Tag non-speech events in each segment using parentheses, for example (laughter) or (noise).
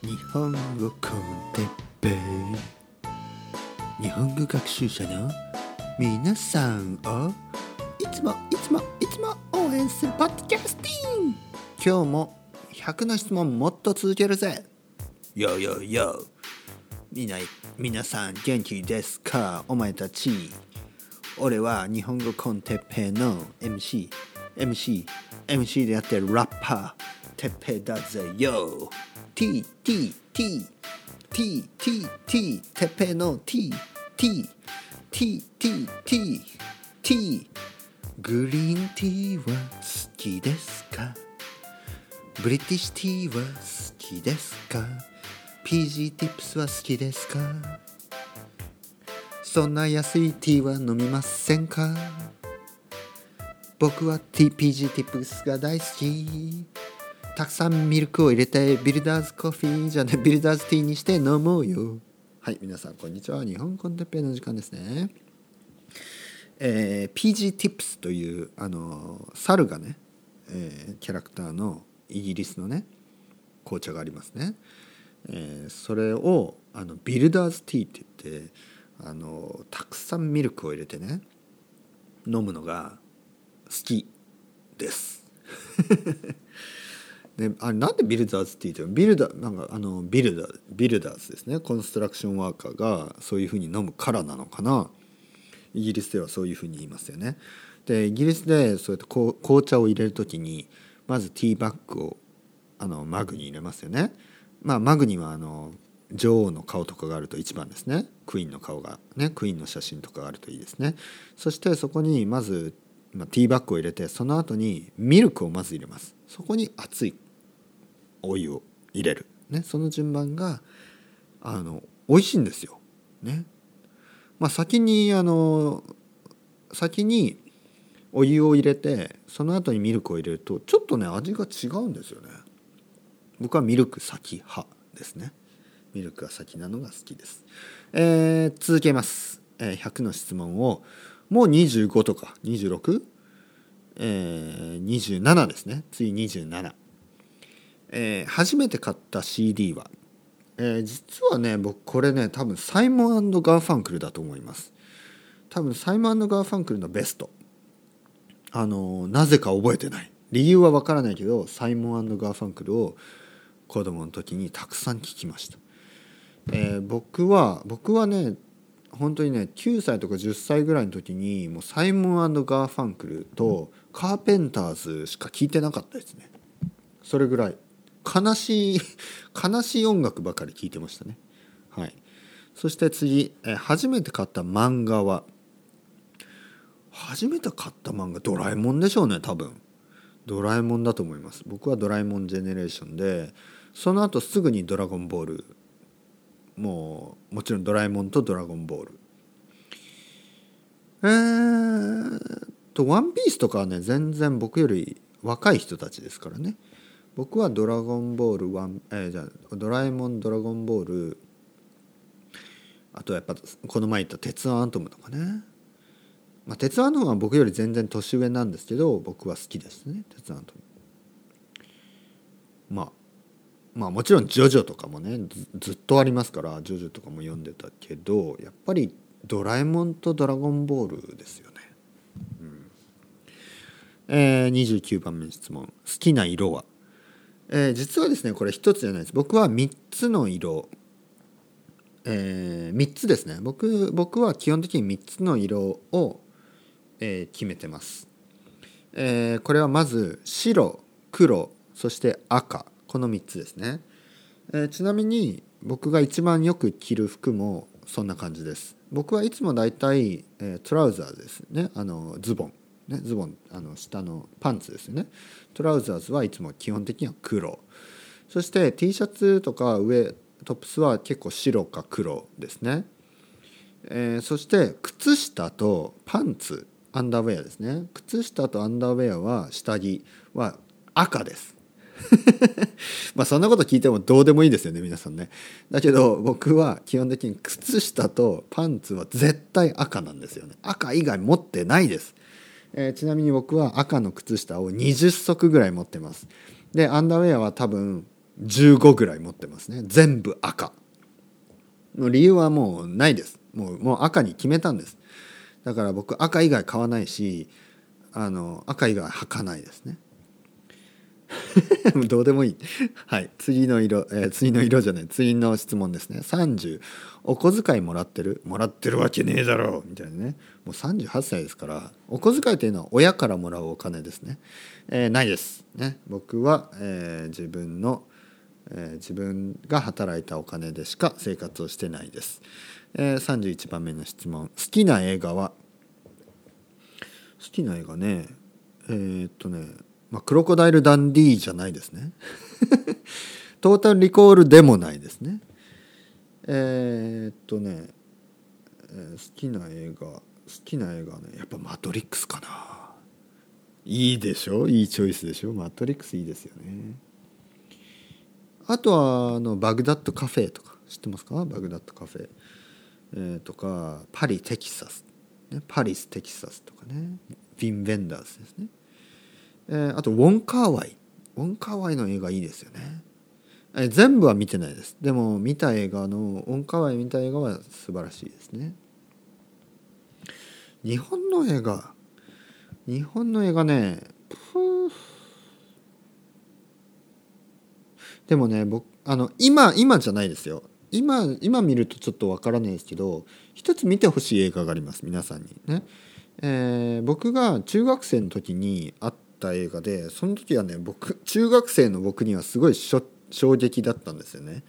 日本語コンテッペイ日本語学習者の皆さんをいつもいつもいつも応援するポッドキャスティング。今日も100の質問もっと続けるぜ。よよよみな皆さん元気ですか？お前たち。俺は日本語コンテッペイの MC MC MC でやってるラッパー。てっぺいだぜ。よ T T T T T T てっぺいの T T T T T T グリーンティーは好きですか？ブリティッシュティーは好きですか？PG ティップスは好きですか？そんな安いティーは飲みませんか？僕は TPG ティップスが大好き。たくさんミルクを入れてビルダーズコーヒーじゃね (laughs) ビルダーズティーにして飲もうよ。はい皆さんこんにちは。日本コンテッペイの時間ですね。えー、PG ティップスというあの猿がね、えー、キャラクターのイギリスのね紅茶がありますね、えー、それをあのビルダーズティーって言ってあのたくさんミルクを入れてね飲むのが好きです。であれなんでビルダーズって言ってるビルダなんかあのビルダービルダーズですね。コンストラクションワーカーがそういうふうに飲むからなのかな。イギリスではそういうふうに言いますよね。でイギリスでそうやって紅茶を入れる時にまずティーバッグをあのマグに入れますよね。まあマグにはあの女王の顔とかがあると一番ですね。クイーンの顔がねクイーンの写真とかがあるといいですね。そしてそこにまず、まあ、ティーバッグを入れてその後にミルクをまず入れます。そこに熱いお湯を入れる、ね、その順番があの美味しいんですよ。ねまあ、先にあの先にお湯を入れてその後にミルクを入れるとちょっとね味が違うんですよね。僕はミルク先派ですね。ミルクが先なのが好きです。えー、続けます、えー。100の質問をもう25とか 26? えー、ですね。次27。えー、初めて買った CD は、えー、実はね僕これね多分サイモンガーファンクルだと思います。多分サイモンガーファンクルのベスト。あのなぜか覚えてない。理由はわからないけどサイモンガーファンクルを子供の時にたくさん聞きました、えー、僕は僕はね本当にね9歳とか10歳ぐらいの時にもうサイモンガーファンクルとカーペンターズしか聞いてなかったですね。それぐらい悲しい (laughs) 悲しい音楽ばかり聴いてましたね。はい、そして次、え初めて買った漫画は初めて買った漫画ドラえもんでしょうね多分。ドラえもんだと思います。僕はドラえもんジェネレーションでその後すぐにドラゴンボールもうもちろんドラえもんとドラゴンボール。えーとワンピースとかはね全然僕より若い人たちですからね。僕は「ドラゴンボール1」えー、じゃ「ドラえもんドラゴンボール」あとはやっぱこの前言った「鉄腕アントム」とかね、まあ、鉄腕アトムは僕より全然年上なんですけど僕は好きですね鉄腕アントムまあまあもちろん「ジョジョ」とかもねずっとありますから「ジョジョ」とかも読んでたけどやっぱり「ドラえもん」と「ドラゴンボール」ですよね。うんえー、29番目の質問「好きな色は?」えー、実はですねこれ一つじゃないです。僕は3つの色、えー、3つですね。僕僕は基本的に3つの色を、えー、決めてます、えー、これはまず白黒そして赤。この3つですね、えー、ちなみに僕が一番よく着る服もそんな感じです。僕はいつもだいたい、え、トラウザーですね。あのズボン。ね、ズボンあの下のパンツですよね。トラウザーズはいつも基本的には黒。そして T シャツとか上トップスは結構白か黒ですね、えー、そして靴下とパンツアンダーウェアですね。靴下とアンダーウェアは下着は赤です。(laughs) まあそんなこと聞いてもどうでもいいですよね皆さんね。だけど僕は基本的に靴下とパンツは絶対赤なんですよね。赤以外持ってないです。えー、ちなみに僕は赤の靴下を20足ぐらい持ってます。でアンダーウェアは多分15ぐらい持ってますね。全部赤。の理由はもうないです。もうもう赤に決めたんです。だから僕赤以外買わないしあの赤以外履かないですね。(laughs) どうでもいい。はい。次の色、えー、次の色じゃない。次の質問ですね。30お小遣いもらってる？もらってるわけねえだろみたいなね。もう38歳ですからお小遣いというのは親からもらうお金ですね、えー、ないです。ね。僕は、えー、自分の、え、自分が働いたお金でしか生活をしてないです、えー、31番目の質問。好きな映画は？好きな映画ね。え、っとね。まあ、クロコダイル・ダンディーじゃないですね。(laughs) トータル・リコールでもないですね。えー、っとね、えー、好きな映画好きな映画ねやっぱ「マトリックス」かな。いいでしょ？いいチョイスでしょ？マトリックスいいですよね。あとはあのバグダッドカフェとか知ってますか？バグダッドカフェ、えー、とかパリテキサス、ね、パリステキサスとかね。ヴィン・ベンダースですね。えー、あとウォン・カーワイ。ウォン・カーワイの映画いいですよね、えー、全部は見てないです。でも見た映画のウォン・カーワイ見た映画は素晴らしいですね。日本の映画。日本の映画ねでもね僕あの今今じゃないですよ。今今見るとちょっとわからないですけど一つ見てほしい映画があります皆さんに。ね、えー、僕が中学生の時にあったった映画でその時はね僕中学生の僕にはすごい衝撃だったんですよね。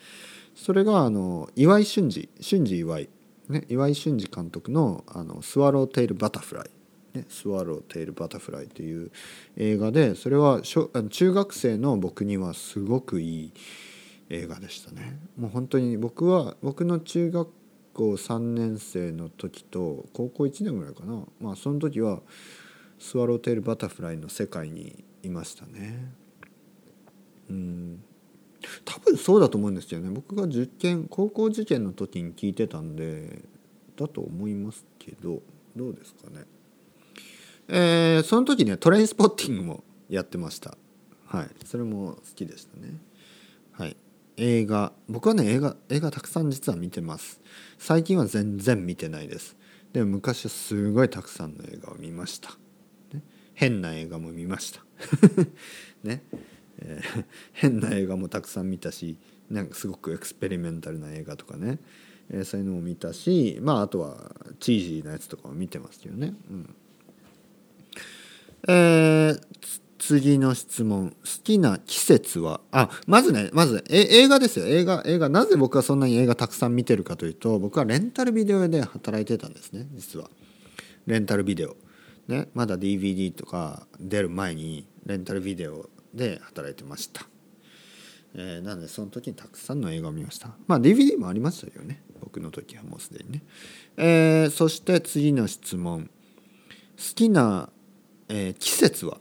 それがあの岩井俊二俊二岩井、ね、岩井俊二監督のあの「スワローテイル・バタフライ」ね「スワローテイル・バタフライ」という映画でそれは中学生の僕にはすごくいい映画でしたね。もう本当に僕は僕の中学校3年生の時と高校1年ぐらいかなまあその時はスワローテールバタフライの世界にいましたね。うん。多分そうだと思うんですよね。僕が受験高校受験の時に聞いてたんでだと思いますけどどうですかね。えー、その時ねトレインスポッティングもやってました。はい。それも好きでしたね。はい。映画。僕はね映画映画たくさん実は見てます。最近は全然見てないです。でも昔はすごいたくさんの映画を見ました。変な映画も見ました。(laughs) ね、えー、変な映画もたくさん見たしなんかすごくエクスペリメンタルな映画とかね、えー、そういうのも見たしまああとはチージーなやつとかも見てますけどね、うん、えー、次の質問。好きな季節は？あまずねまずえ映画ですよ。映画映画。なぜ僕はそんなに映画たくさん見てるかというと僕はレンタルビデオ屋で働いてたんですね実は。レンタルビデオ。ね、まだ DVD とか出る前にレンタルビデオで働いてました、えー、なのでその時にたくさんの映画を見ました。まあ DVD もありましたよね。僕の時はもうすでにね、えー、そして次の質問。好きな、えー、季節は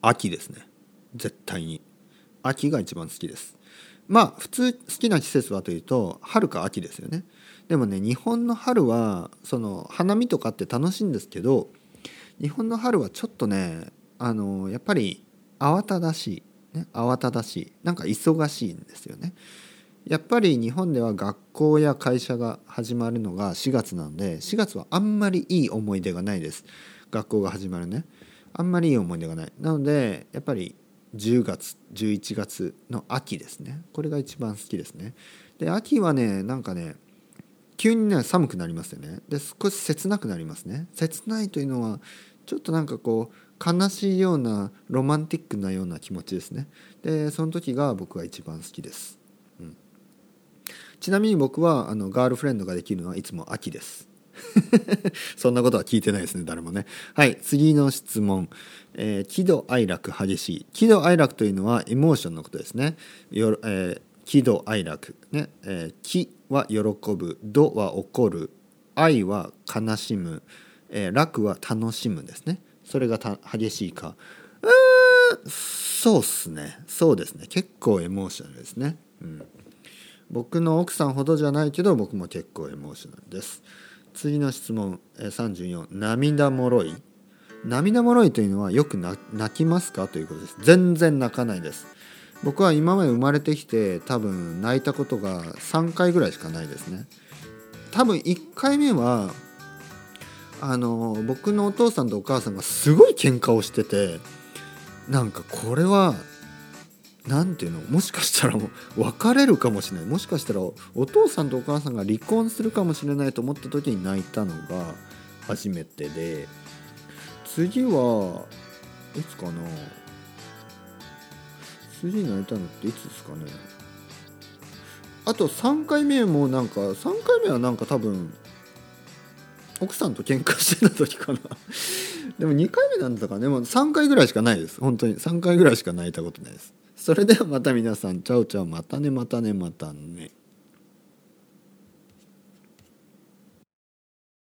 秋ですね。絶対に。秋が一番好きです。まあ普通好きな季節はというと春か秋ですよね。でもね日本の春はその花見とかって楽しいんですけど日本の春はちょっとねあのやっぱり慌ただしい、ね、慌ただしいなんか忙しいんですよね。やっぱり日本では学校や会社が始まるのが4月なので4月はあんまりいい思い出がないです。学校が始まるね。あんまりいい思い出がない。なのでやっぱり10月11月の秋ですね。これが一番好きですね。で秋はねなんかね急にね寒くなりますよね。で少し切なくなりますね。切ないというのはちょっとなんかこう悲しいようなロマンティックなような気持ちですね。でその時が僕は一番好きです、うん、ちなみに僕はあのガールフレンドができるのはいつも秋です。(laughs) そんなことは聞いてないですね誰もね。はい次の質問、えー、喜怒哀楽激しい。喜怒哀楽というのはエモーションのことですね。よ、えー、喜怒哀楽ね、えー、喜は喜ぶ怒は怒る。愛は悲しむ。えー、楽は楽しむですね。それが激しいか。うーそうっすね。そうですね。結構エモーショナルですね、うん、僕の奥さんほどじゃないけど僕も結構エモーショナルです。次の質問、えー、34涙もろい？涙もろいというのはよく泣きますか？ということです。全然泣かないです、僕は今まで生まれてきて多分泣いたことが3回ぐらいしかないですね。多分1回目はあの僕のお父さんとお母さんがすごい喧嘩をしててなんかこれは何ていうのもしかしたら別れるかもしれない。もしかしたらお父さんとお母さんが離婚するかもしれないと思った時に泣いたのが初めてで次はいつかな？次泣いたのっていつですかね？あと3回目もなんか3回目はなんか多分奥さんと喧嘩してた時かな。(laughs) でも2回目なんだからねもう3回ぐらいしかないです。本当に。3回ぐらいしか泣いたことないです。それではまた皆さん。チャオチャオまたねまたねまたね。